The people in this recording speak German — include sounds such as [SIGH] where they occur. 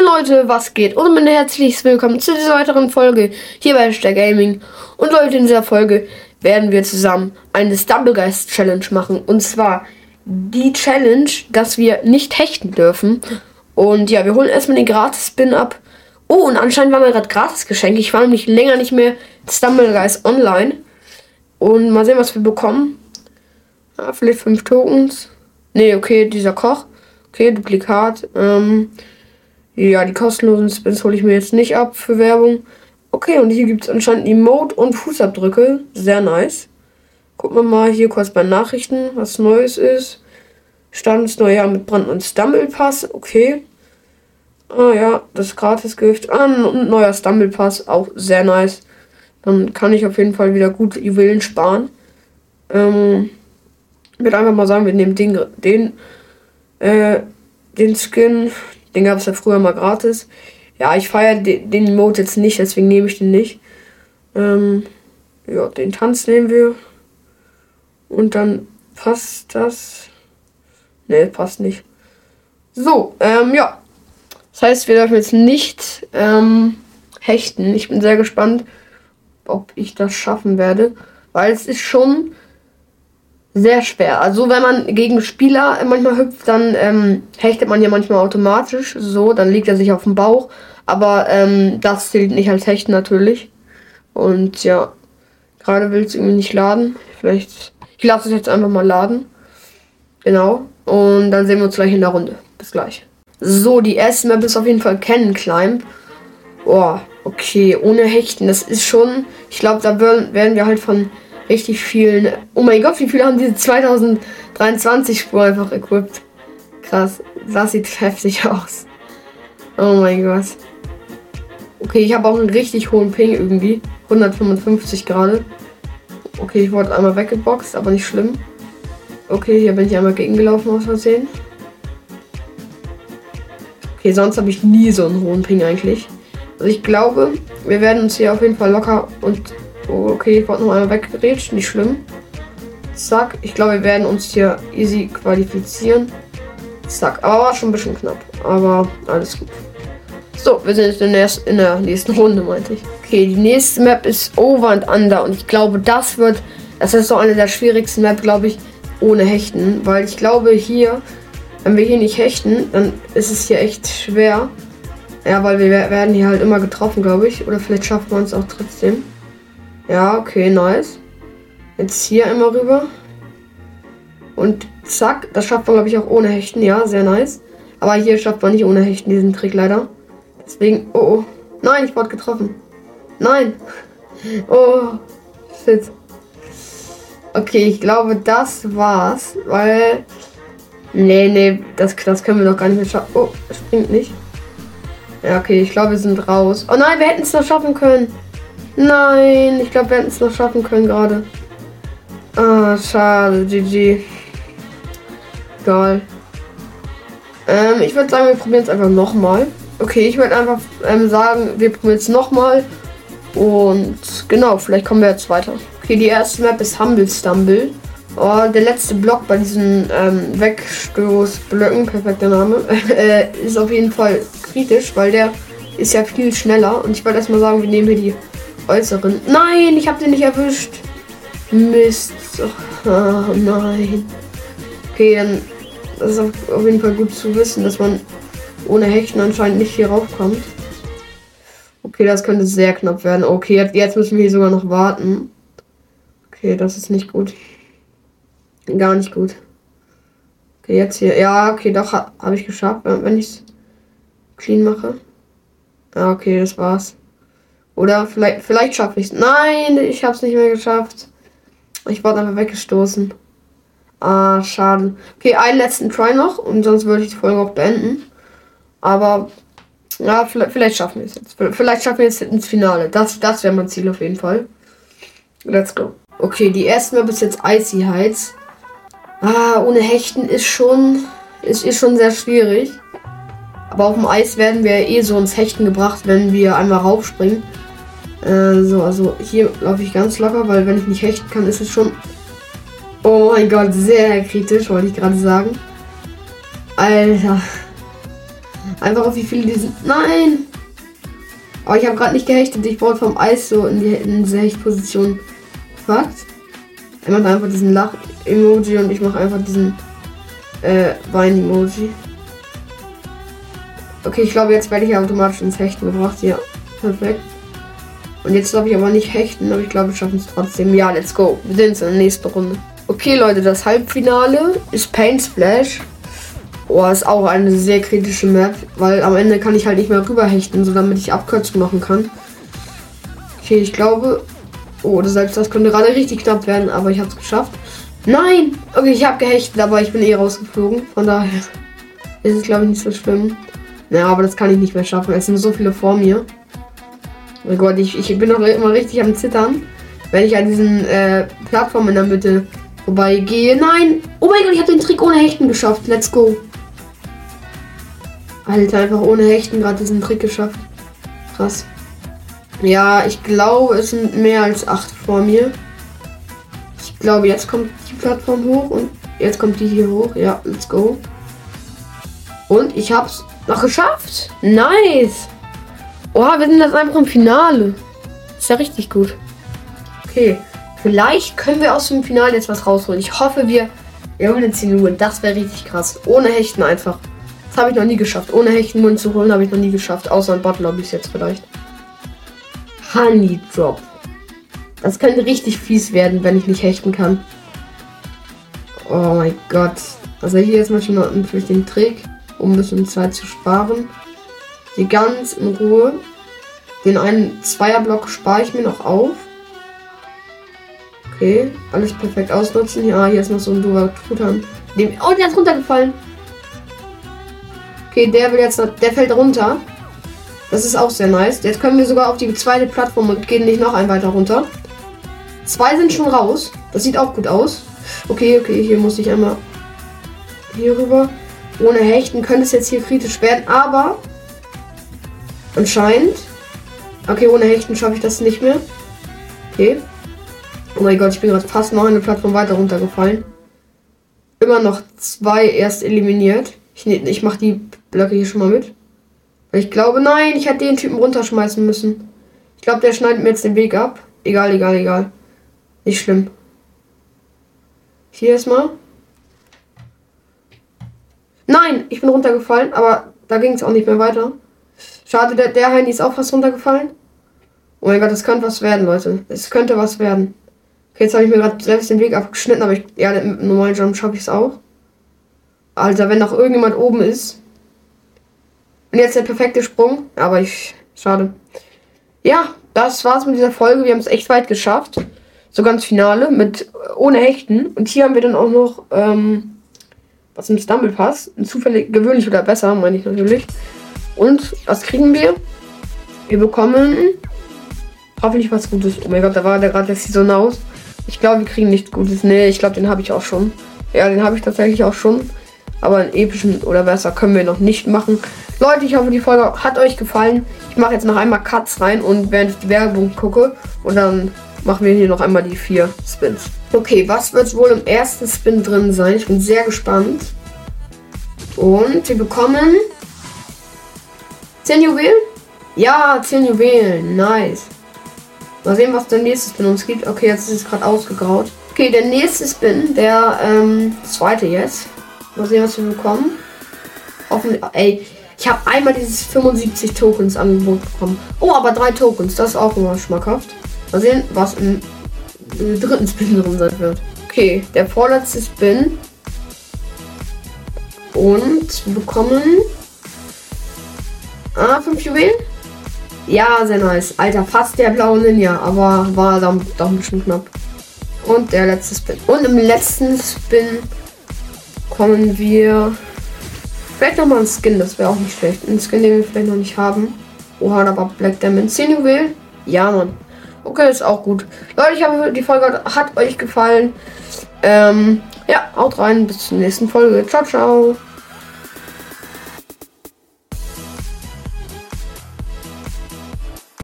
Moin Leute, was geht? Und ein herzliches Willkommen zu dieser weiteren Folge hier bei Hashtag Gaming. Und Leute, in dieser Folge werden wir zusammen eine Stumblegeist Challenge machen. Und zwar die Challenge, dass wir nicht hechten dürfen. Und ja, wir holen erstmal den Gratis-Spin ab. Oh, und anscheinend war mir gerade Gratis-Geschenk. Ich war nämlich länger nicht mehr Stumblegeist online. Und mal sehen, was wir bekommen. Ja, vielleicht fünf Tokens. Nee, okay, dieser Koch. Okay, Duplikat. Ähm, ja, die kostenlosen Spins hole ich mir jetzt nicht ab für Werbung. Okay, und hier gibt es anscheinend Emote und Fußabdrücke. Sehr nice. Gucken wir mal hier kurz bei Nachrichten, was Neues ist. Stand das neue Jahr mit Brand und Stumble Pass. Okay. Ah ja, das Gratis-Gift. Ah, und neuer Stumble Pass. Auch sehr nice. Dann kann ich auf jeden Fall wieder gut Juwelen sparen. Ähm, ich würde einfach mal sagen, wir nehmen den, den, äh, den Skin. Den gab es ja früher mal gratis. Ja, ich feiere den, den Mode jetzt nicht, deswegen nehme ich den nicht. Ähm, ja, den Tanz nehmen wir. Und dann passt das. Ne, passt nicht. So, ähm, ja. Das heißt, wir dürfen jetzt nicht ähm, hechten. Ich bin sehr gespannt, ob ich das schaffen werde. Weil es ist schon sehr schwer. Also wenn man gegen Spieler manchmal hüpft, dann ähm, hechtet man ja manchmal automatisch. So, dann liegt er sich auf dem Bauch. Aber ähm, das zählt nicht als Hechten natürlich. Und ja, gerade will es irgendwie nicht laden. Vielleicht, ich lasse es jetzt einfach mal laden. Genau. Und dann sehen wir uns gleich in der Runde. Bis gleich. So, die erste Map ist auf jeden Fall Cannon Climb. Boah, okay, ohne Hechten. Das ist schon, ich glaube, da werden wir halt von richtig vielen. Oh mein Gott, wie viele haben diese 2023 Spur einfach equipped? Krass, das sieht heftig [LAUGHS] aus. Oh mein Gott. Okay, ich habe auch einen richtig hohen Ping irgendwie. 155 gerade. Okay, ich wurde einmal weggeboxt, aber nicht schlimm. Okay, hier bin ich einmal gegengelaufen aus Versehen. Okay, sonst habe ich nie so einen hohen Ping eigentlich. Also ich glaube, wir werden uns hier auf jeden Fall locker und Oh, okay, ich wollte noch einmal weggerätscht, nicht schlimm. Zack, ich glaube, wir werden uns hier easy qualifizieren. Zack, aber war schon ein bisschen knapp. Aber alles gut. So, wir sind jetzt in der, in der nächsten Runde, meinte ich. Okay, die nächste Map ist Over and Under. Und ich glaube, das wird, das ist so eine der schwierigsten Map, glaube ich, ohne Hechten. Weil ich glaube, hier, wenn wir hier nicht hechten, dann ist es hier echt schwer. Ja, weil wir werden hier halt immer getroffen, glaube ich. Oder vielleicht schaffen wir uns auch trotzdem. Ja, okay, nice. Jetzt hier einmal rüber. Und zack, das schafft man, glaube ich, auch ohne Hechten. Ja, sehr nice. Aber hier schafft man nicht ohne Hechten diesen Trick leider. Deswegen, oh, oh. Nein, ich wurde getroffen. Nein. [LAUGHS] Oh, shit. Okay, ich glaube, das war's, weil... Nee, nee, das, das können wir doch gar nicht mehr schaffen. Oh, springt nicht. Ja, okay, ich glaube, wir sind raus. Oh nein, wir hätten es noch schaffen können. Nein, ich glaube, wir hätten es noch schaffen können gerade. Ah, schade, GG. Egal. Ähm, ich würde sagen, wir probieren es einfach nochmal. Okay, ich würde einfach ähm, sagen, wir probieren es nochmal. Und genau, vielleicht kommen wir jetzt weiter. Okay, die erste Map ist Humble Stumble. Oh, der letzte Block bei diesen ähm, Wegstoßblöcken, perfekter Name, [LAUGHS] äh, ist auf jeden Fall kritisch, weil der ist ja viel schneller. Und ich wollte erstmal sagen, wir nehmen hier die äußeren. Nein, ich habe den nicht erwischt. Mist. Oh, nein. Okay, dann das ist auf jeden Fall gut zu wissen, dass man ohne Hechten anscheinend nicht hier raufkommt. Okay, das könnte sehr knapp werden. Okay, jetzt müssen wir hier sogar noch warten. Okay, das ist nicht gut. Gar nicht gut. Okay, jetzt hier. Ja, okay, doch habe ich geschafft, wenn ich es clean mache. Ja, okay, das war's. Oder vielleicht, vielleicht schaffe ich es. Nein, ich habe es nicht mehr geschafft. Ich wurde einfach weggestoßen. Ah, schade. Okay, einen letzten Try noch und sonst würde ich die Folge auch beenden. Aber ja, vielleicht, vielleicht schaffen wir es jetzt. Vielleicht schaffen wir es ins Finale. Das, das wäre mein Ziel auf jeden Fall. Let's go. Okay, die erste Map ist jetzt Icy Heights. Ah, ohne Hechten ist schon, ist, ist schon sehr schwierig. Aber auf dem Eis werden wir eh so ins Hechten gebracht, wenn wir einmal raufspringen. Äh, so, also hier laufe ich ganz locker, weil wenn ich nicht hechten kann, ist es schon. Oh mein Gott, sehr kritisch, wollte ich gerade sagen. Alter. Einfach auf wie viele die sind. Nein! Aber ich habe gerade nicht gehechtet. Ich wurde vom Eis so in, die, in diese Hechtposition gefragt. Er macht einfach diesen Lach-Emoji und ich mache einfach diesen äh, Wein-Emoji. Okay, ich glaube, jetzt werde ich automatisch ins Hechten gebracht. Ja, perfekt. Und jetzt darf ich aber nicht hechten, aber ich glaube, wir schaffen es trotzdem. Ja, let's go. Wir sind in der nächsten Runde. Okay, Leute, das Halbfinale ist Paint Splash. Oh, ist auch eine sehr kritische Map, weil am Ende kann ich halt nicht mehr rüberhechten, so damit ich Abkürzung machen kann. Okay, ich glaube. Oh, selbst das könnte gerade richtig knapp werden, aber ich habe es geschafft. Nein! Okay, ich habe gehechtet, aber ich bin eh rausgeflogen. Von daher [LAUGHS] ist es, glaube ich, nicht so schlimm. Ja, aber das kann ich nicht mehr schaffen. Es sind so viele vor mir. Oh Gott, ich, ich bin noch immer richtig am Zittern, wenn ich an diesen äh, Plattform in der Mitte vorbeigehe. Nein! Oh mein Gott, ich habe den Trick ohne Hechten geschafft. Let's go. Alter, einfach ohne Hechten gerade diesen Trick geschafft. Krass. Ja, ich glaube, es sind mehr als acht vor mir. Ich glaube, jetzt kommt die Plattform hoch und jetzt kommt die hier hoch. Ja, let's go. Und ich hab's noch geschafft. Nice. Oha, wir sind jetzt einfach im Finale. Ist ja richtig gut. Okay. Vielleicht können wir aus dem Finale jetzt was rausholen. Ich hoffe, wir holen 10 Uhr. Das wäre richtig krass. Ohne Hechten einfach. Das habe ich noch nie geschafft. Ohne Hechten Mund zu holen habe ich noch nie geschafft. Außer in Bot-Lobbys jetzt vielleicht. Honey Drop. Das könnte richtig fies werden, wenn ich nicht hechten kann. Oh mein Gott. Also hier ist mal schon natürlich den Trick, um ein bisschen Zeit zu sparen. Hier ganz in Ruhe. Den einen Zweierblock spare ich mir noch auf. Okay, alles perfekt ausnutzen. Ja, hier ist noch so ein Dual Truthahn. Oh, der ist runtergefallen. Okay, der will jetzt, der fällt runter. Das ist auch sehr nice. Jetzt können wir sogar auf die zweite Plattform und gehen nicht noch ein weiter runter. Zwei sind schon raus. Das sieht auch gut aus. Okay, okay, hier muss ich einmal hier rüber. Ohne Hechten könnte es jetzt hier kritisch werden, aber Anscheinend. Okay, ohne Hechten schaffe ich das nicht mehr. Okay. Oh mein Gott, ich bin gerade fast noch eine Plattform weiter runtergefallen. Immer noch zwei erst eliminiert. Ich, ne, ich mache die Blöcke hier schon mal mit. Ich glaube, nein, ich hätte den Typen runterschmeißen müssen. Ich glaube, der schneidet mir jetzt den Weg ab. Egal, egal, egal. Nicht schlimm. Hier erstmal. Nein, ich bin runtergefallen, aber da ging es auch nicht mehr weiter. Schade, der, der Heini ist auch fast runtergefallen. Oh mein Gott, das könnte was werden, Leute. Es könnte was werden. Okay, jetzt habe ich mir gerade selbst den Weg abgeschnitten, aber ich, ja, mit dem normalen Jump schaffe ich es auch. Alter, wenn noch irgendjemand oben ist. Und jetzt der perfekte Sprung. Aber ich. Schade. Ja, das war's mit dieser Folge. Wir haben es echt weit geschafft. So ganz Finale mit ohne Hechten. Und hier haben wir dann auch noch ähm, was im Stumble Pass. Zufällig gewöhnlich oder besser, meine ich natürlich. Und was kriegen wir? Wir bekommen hoffentlich was Gutes. Oh mein Gott, da war der gerade der Season aus. Ich glaube, wir kriegen nichts Gutes. Nee, ich glaube, den habe ich auch schon. Ja, den habe ich tatsächlich auch schon. Aber einen epischen oder besser können wir noch nicht machen. Leute, ich hoffe, die Folge hat euch gefallen. Ich mache jetzt noch einmal Cuts rein und während ich die Werbung gucke. Und dann machen wir hier noch einmal die vier Spins. Okay, was wird wohl im ersten Spin drin sein? Ich bin sehr gespannt. Und wir bekommen 10 Juwelen? Ja, 10 Juwelen. Nice. Mal sehen, was der nächste Spin uns gibt. Okay, jetzt ist es gerade ausgegraut. Okay, der nächste Spin, der ähm, zweite jetzt. Mal sehen, was wir bekommen. Hoffentlich. Ey, ich habe einmal dieses 75 Tokens Angebot bekommen. Oh, aber drei Tokens. Das ist auch immer schmackhaft. Mal sehen, was im, im dritten Spin drin sein wird. Okay, der vorletzte Spin. Und wir bekommen Ah, 5 Juwelen? Ja, sehr nice. Alter, fast der blaue Ninja, aber war dann doch ein bisschen knapp. Und der letzte Spin. Und im letzten Spin kommen wir. Vielleicht nochmal ein Skin, das wäre auch nicht schlecht. Ein Skin, den wir vielleicht noch nicht haben. Oha, da war Black Diamond. 10 Juwelen? Ja, Mann. Okay, ist auch gut. Leute, ich hoffe, die Folge hat euch gefallen. Ähm, ja, haut rein. Bis zur nächsten Folge. Ciao, ciao.